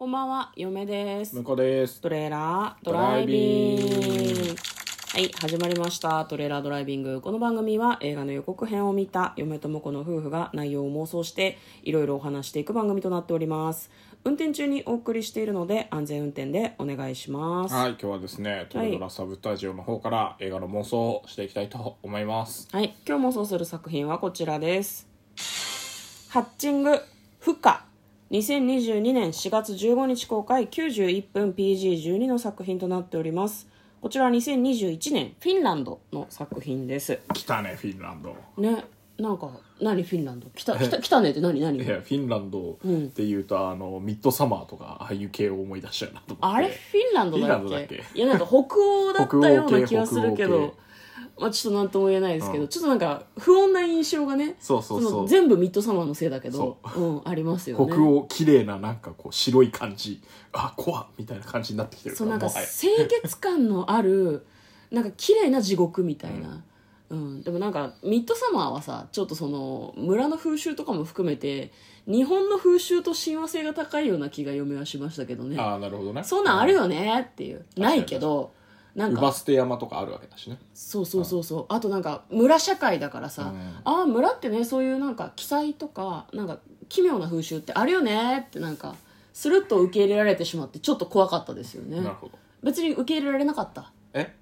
こんばんは、嫁です。向こうです。トレーラードライビング。はい、始まりました。トレーラードライビング。この番組は映画の予告編を見た嫁と婿の夫婦が内容を妄想していろいろお話していく番組となっております。運転中にお送りしているので安全運転でお願いします。はい、今日はですね、トレドラサブスタジオの方から映画の妄想をしていきたいと思います。はい、今日妄想する作品はこちらです。ハッチング、フカ。2022年4月15日公開91分 PG12 の作品となっております。こちらは2021年フィンランドの作品です。来たね、フィンランド。ね、なんか、何フィンランド？来た、来た、来たねって何何？いや、フィンランドっていうと、あの、ミッドサマーとか、ああいう系を思い出しちゃうなと思って。あれ？フィンランドだっけ？いやなんか北欧だったような気がするけど。北欧系まあちょっと何とも言えないですけど、うん。ちょっとなんか不穏な印象がねそうそうそ全部ミッドサマーのせいだけど、そう。ん、ありますよね。北欧、綺麗な、なんかこう、白い感じ。あ、怖っみたいな感じになってきてるそうなんかもはや。清潔感のある なんか綺麗な地獄みたいな、うん。でもなんかミッドサマーはさちょっとその村の風習とかも含めて日本の風習と親和性が高いような気が嫁はしましたけどね。ああ、なるほどね。そんなんあるよねっていう。ないけどなんかウバステ山とかあるわけだしね。そうそうそうそうあとなんか村社会だからさ、うんああ村ってねそういうなんか記載とかなんか奇妙な風習ってあるよねってなんかスルッと受け入れられてしまってちょっと怖かったですよねなるほど。別に受け入れられなかった？え？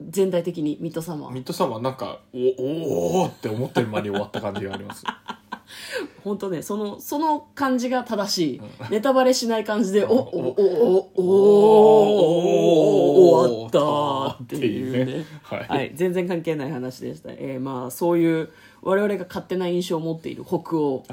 全体的にミッドサマーミッドサマーなんか、お、おーって思ってる間に終わった感じがあります。本当ねそのその感じが正しい、ネタバレしない感じで、おおおおおお終わったっていうね。はい。はい、全然関係ない話でした、えーまあそういう我々が勝手な印象を持っている北欧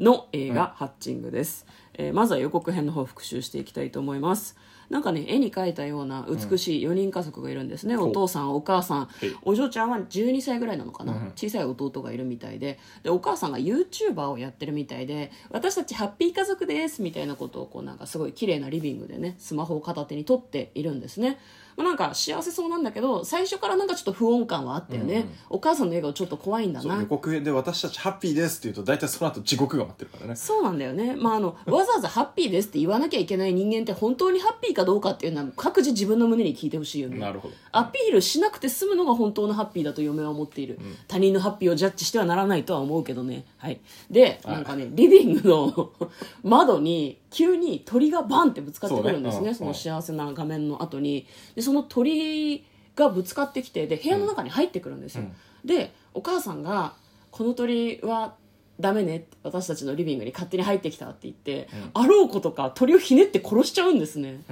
の映画「ハッチング」です、えーまずは予告編の方を復習していきたいと思いますなんかね絵に描いたような美しい4人家族がいるんですね、お父さんお母さん。い。お嬢ちゃんは12歳ぐらいなのかな、小さい弟がいるみたいで。でお母さんが YouTuber をやってるみたいで私たちハッピー家族ですみたいなことをこうなんかすごい綺麗なリビングでねスマホを片手に撮っているんですね、まあ、なんか幸せそうなんだけど最初からなんかちょっと不穏感はあったよね、お母さんの笑顔ちょっと怖いんだな。予告編で私たちハッピーですって言うと大体その後地獄が待ってるからね。そうなんだよね、まあ、あのわざわざハッピーですって言わなきゃいけない人間って本当にハッピーかどうかっていうのは各自自分の胸に聞いてほしいよね。なるほど。アピールしなくて済むのが本当のハッピーだと嫁は思っている、他人のハッピーをジャッジしてはならないとは思うけどね。はい。ではい。なんかねリビングの 窓に急に鳥がバンってぶつかってくるんですねそそうね。うん。の幸せな画面の後に。でその鳥がぶつかってきてで部屋の中に入ってくるんですよ、でお母さんが「この鳥はダメね」私たちのリビングに勝手に入ってきたって言って、あろうことか鳥をひねって殺しちゃうんですね、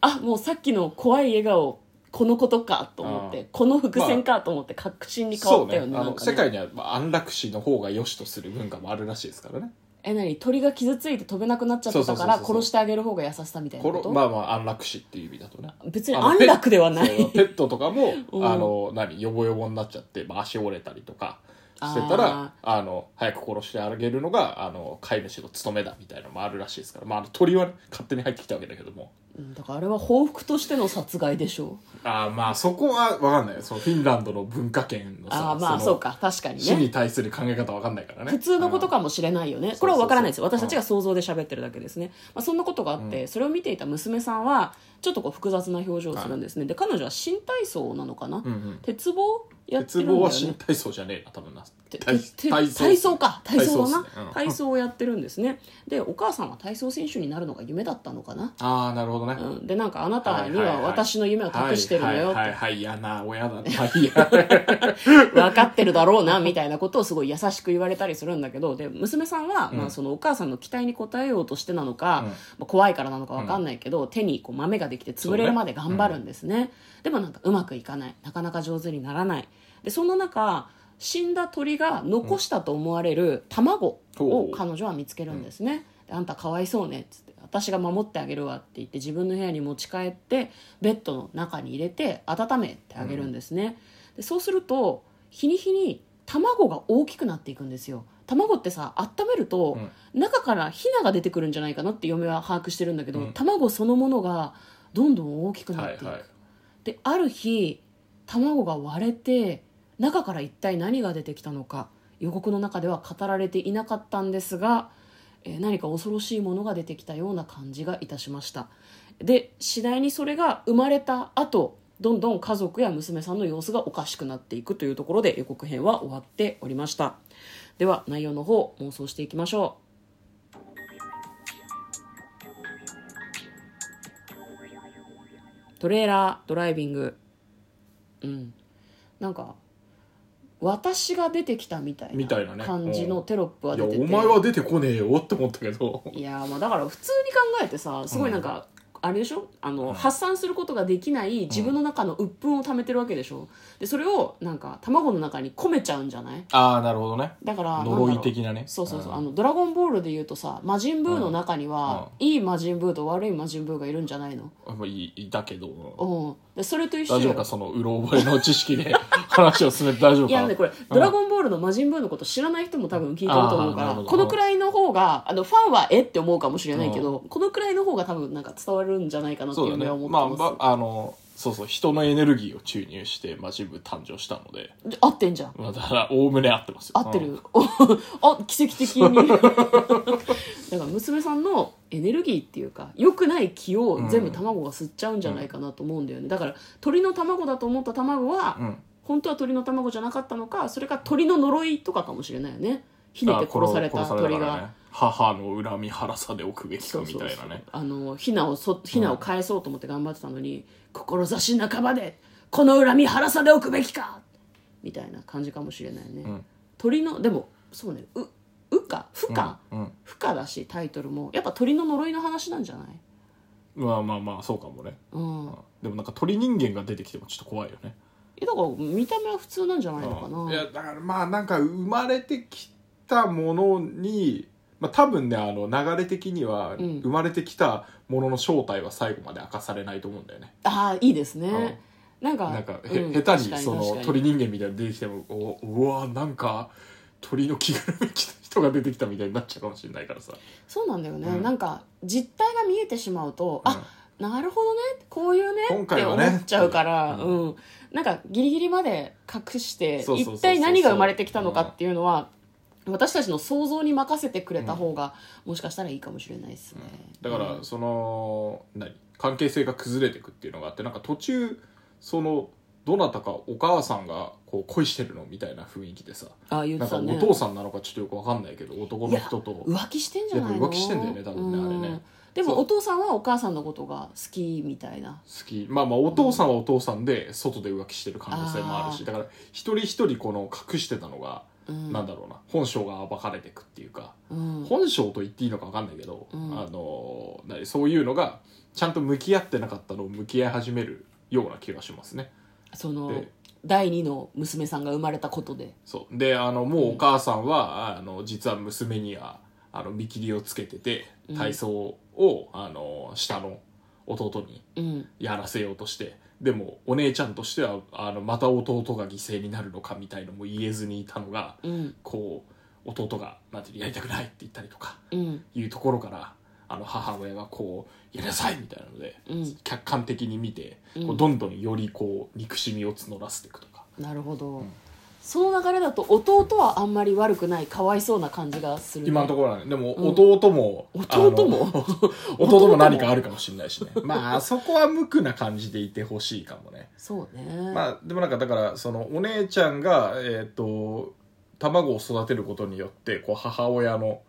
あもうさっきの怖い笑顔このことかと思ってこの伏線かと思って確信に変そうねわったよね,、あのなんかね。世界にはまあ安楽死の方が良しとする文化もあるらしいですからねえ何？鳥が傷ついて飛べなくなっちゃってたからそうそうそうそう殺してあげる方が優しさみたいなここと、のまあまあ安楽死っていう意味だとね。別にあの安楽ではない。ペそうペットとかもうん。あの何？ヨボヨボになっちゃって、まあ、足折れたりとかしてたらあの早く殺してあげるのがあの飼い主の務めだみたいなのもあるらしいですから、まあ、あの鳥はね、勝手に入ってきたわけだけども。うんだからあれは報復としての殺害でしょう。あーまあそこは分かんないそのフィンランドの文化圏のさああまあのそうか。確かに死ねに対する考え方分かんないからね。普通のことかもしれないよね。これは分からないですそうそうそう私たちが想像で喋ってるだけですね、まあ、そんなことがあって、それを見ていた娘さんはちょっとこう複雑な表情をするんですね、で彼女は新体操なのかな、うんうん。鉄棒？やって鉄るんだよね。棒は新体操じゃねえな多分な。て体て体体操か。体操だな。体操っすね。うん。体操をやってるんですね。でお母さんは体操選手になるのが夢だったのかな、ああなるほどね、うん、でなんかあなたにはいはいはい。は私の夢を託してるのよ。ってはいはいはい。嫌な親だな。はいや分かってるだろうなみたいなことをすごい優しく言われたりするんだけど。で娘さんは、まあ、そのお母さんの期待に応えようとしてなのか、うん。まあ、怖いからなのか分かんないけど、手にこう豆ができて潰れるまで頑張るんですね。でもなんかうまくいかない。なかなか上手にならない。でそんな中死んだ鳥が残したと思われる卵を彼女は見つけるんですね、であんたかわいそうねっつって私が守ってあげるわって言って自分の部屋に持ち帰ってベッドの中に入れて温めてあげるんですね、でそうすると日に日に卵が大きくなっていくんですよ。卵ってさ温めると、中からヒナが出てくるんじゃないかなって嫁は把握してるんだけど、うん。卵そのものがどんどん大きくなっていく、はいはい。である日卵が割れて中から一体何が出てきたのか予告の中では語られていなかったんですがえー何か恐ろしいものが出てきたような感じがいたしました。で次第にそれが生まれた後どんどん家族や娘さんの様子がおかしくなっていくというところで予告編は終わっておりました。では内容の方妄想していきましょう。トレーラードライビング。うん。なんか私が出てきたみたいみたいなね。感じのテロップはい出やて。てお前は出てこねえよって思ったけど。いやまあだから普通に考えてさすごいなんか、あれでしょ？あの、発散することができない自分の中の鬱憤を溜めてるわけでしょ？でそれをなんか卵の中に込めちゃうんじゃない？ああなるほどね。だから呪い的なね。そうそうそう、うん。あのドラゴンボールで言うとさ魔人ブーの中には、いい魔人ブーと悪い魔人ブーがいるんじゃないの？まあいいだけど。うん。でそれと一緒よ。大丈夫か？そのうろ覚えの知識で。話を進めて大丈夫か？いやねこれ「ドラゴンボール」の魔人ブーのこと知らない人も多分聞いてると思うからこのくらいの方があのファンはえって思うかもしれないけどこのくらいの方が多分なんか伝わるんじゃないかなっていうのは思ってます、まあ、あのそうそう人のエネルギーを注入して魔人部誕生したので、で合ってんじゃん。まあ、だからおおむね合ってますよ。合ってる、あ奇跡的に。だから娘さんのエネルギーっていうか良くない気を全部卵が吸っちゃうんじゃないかなと思うんだよね。だから鳥の卵だと思った卵は、うん。本当は鳥の卵じゃなかったのかそれか鳥の呪いとかかもしれないよねひねて殺された鳥が、からね。母の恨み腹さでおくべきかみたいなね。あのヒナをそヒナを返そうと思って頑張ってたのに、志半ばでこの恨み腹さでおくべきか！みたいな感じかもしれないね、ん。鳥のでもそうね。ううか？不か、うん。不可だしタイトルも。やっぱ鳥の呪いの話なんじゃない？まあまあまあそうかもね。うん。でもなんか鳥人間が出てきてもちょっと怖いよね。えだから見た目は普通なんじゃないのかな？いやだからまあなんか生まれてきたものにまあ多分ねあの流れ的にはん。生まれてきたものの正体は最後まで明かされないと思うんだよね、ああいいですね、なんかなんかへ、うん下手にその鳥人間みたいなの出てきてもおうわなんか鳥の着ぐるみ着た人が出てきたみたいになっちゃうかもしれないからさ。そうなんだよね、うん。なんか実態が見えてしまうと、うん。あなるほどねこういうね今って思回はね。っちゃうから、ううん。なんかギリギリまで隠してそうそうそうそう。一体何が生まれてきたのかっていうのは、私たちの想像に任せてくれた方が、もしかしたらいいかもしれないですね、だからその何？関係性が崩れていくっていうのがあってなんか途中そのどなたかお母さんがこう恋してるのみたいな雰囲気でさああ言っなんかおてたね父さんなのかちょっとよくわかんないけど男の人と浮気してんじゃないの？浮気してんだよね多分ねうん。あれね。でもお父さんはお母さんのことが好きみたいな。好き。まあまあお父さんはお父さんで外で浮気してる可能性もあるしだから一人一人この隠してたのが、うん。なんだろうな。本性が暴かれていくっていうか、うん。本性と言っていいのか分かんないけど、うん。あの何そういうのがちゃんと向き合ってなかったのを向き合い始めるような気がしますね。そので第二の娘さんが生まれたことで。そう。であのもうお母さんは、あの実は娘にはあの見切りをつけてて体操を、あの下の弟にうん。やらせようとしてでもお姉ちゃんとしてはあのまた弟が犠牲になるのかみたいのも言えずにいたのが、うん。こう弟がなんてやりたくないって言ったりとかうん。いうところからあの母親がこうやりなさいみたいなので、うん。客観的に見て、うん。こうどんどんよりこう憎しみを募らせていくとか。なるほど、その流れだと弟はあんまり悪くないかわいそうな感じがする、ね、今のところはね。でもうん。弟も、弟も？あの 弟も何かあるかもしれないしね。まあそこは無垢な感じでいてほしいかもね。そうね、まあでもなんかだからそのお姉ちゃんがえっ、と卵を育てることによってこう母親の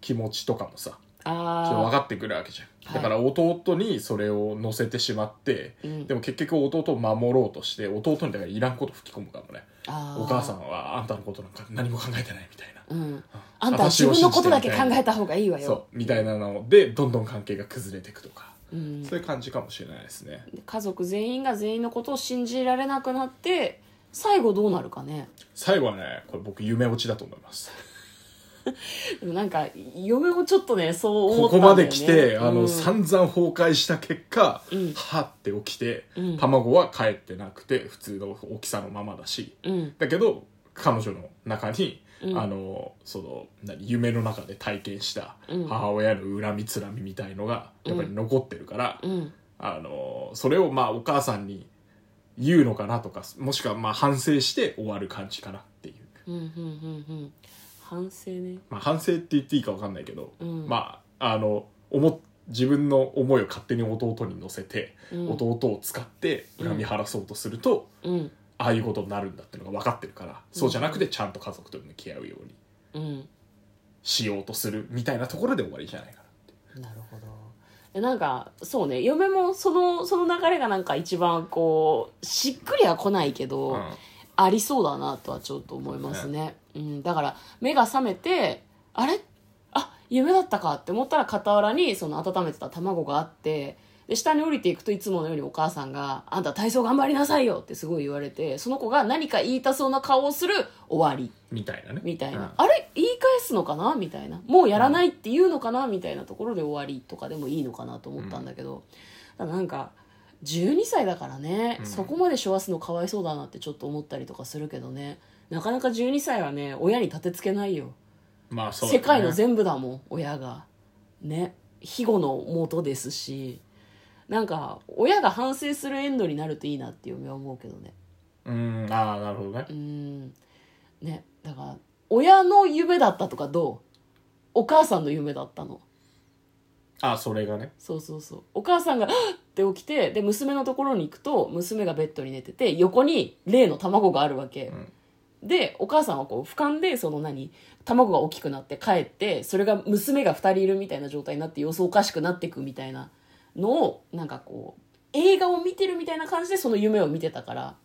気持ちとかもさちょっと分あかってくるわけじゃん。はい。だから弟にそれを乗せてしまって、うん。でも結局弟を守ろうとして弟にだからいらんこと吹き込むかもね。お母さんはあんたのことなんか何も考えてないみたいな。うん、あんたは自分のことだけ考えた方がいいわよ。そうみたいなのでどんどん関係が崩れていくとか、うん、そういう感じかもしれないですね。家族全員が全員のことを信じられなくなって最後どうなるかね。最後はねこれ僕夢落ちだと思います でもなんか嫁もちょっとねそう思こったんだよ、ね、こまで来て、あのうん。散々崩壊した結果、うん。はって起きて、うん。卵は帰ってなくて普通の大きさのままだし。うん。だけど彼女の中に、うん。あのその何夢の中で体験したうん。母親の恨みつらみみたいのがやっぱり残ってるから、うん。あのそれをまあお母さんに言うのかなとかもしくはまあ反省して終わる感じかなっていう。うんうんうんうん反省ね。まあ、反省って言っていいか分かんないけど、うん。まああの思自分の思いを勝手に弟に乗せて、うん。弟を使って恨み晴らそうとすると、うん。ああいうことになるんだってのが分かってるから、そうじゃなくてちゃんと家族と向き合うようにうん。しようとするみたいなところで終わりじゃないかなってなるほど。えなんかそうね。嫁もそのその流れがなんか一番こうしっくりは来ないけど、うんありそうだなとはちょっと思いますね。うん、だから目が覚めてあれ？あ夢だったかって思ったら傍らにその温めてた卵があってで下に降りていくといつものようにお母さんが「あんた体操頑張りなさいよ」ってすごい言われてその子が何か言いたそうな顔をする終わり。みたいなね。みたいな、うん。あれ？言い返すのかな？みたいな。もうやらないって言うのかな？みたいなところで終わりとかでもいいのかなと思ったんだけど、ただなんか12歳だからね、うん。そこまで背負わすのかわいそうだなってちょっと思ったりとかするけどね。なかなか12歳はね親に立てつけないよ。まあそうだね。世界の全部だもん親が。ね。庇護の元ですし。なんか親が反省するエンドになるといいなって嫁は思うけどね。うん。ああなるほどね。うん。ね。だから親の夢だったとかどう？お母さんの夢だったの？ああそれがね。そうそうそう。お母さんが「はっ!」って起きてで娘のところに行くと娘がベッドに寝てて横に例の卵があるわけ、でお母さんはこう俯瞰でその何？卵が大きくなって帰ってそれが娘が2人いるみたいな状態になって様子おかしくなっていくみたいなのをなんかこう映画を見てるみたいな感じでその夢を見てたから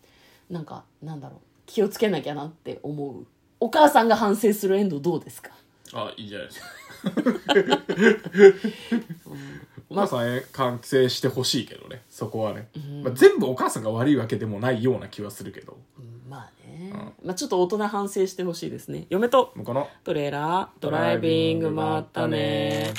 なんかなんだろう。気をつけなきゃなって思う。お母さんが反省するエンドどうですか？あいいじゃないですかおまあ母さんへ完成してほしいけどねそこはね、まあ、全部お母さんが悪いわけでもないような気はするけど。うんまあね、まあちょっと大人反省してほしいですね。嫁とこの。トレーラードライビングまったね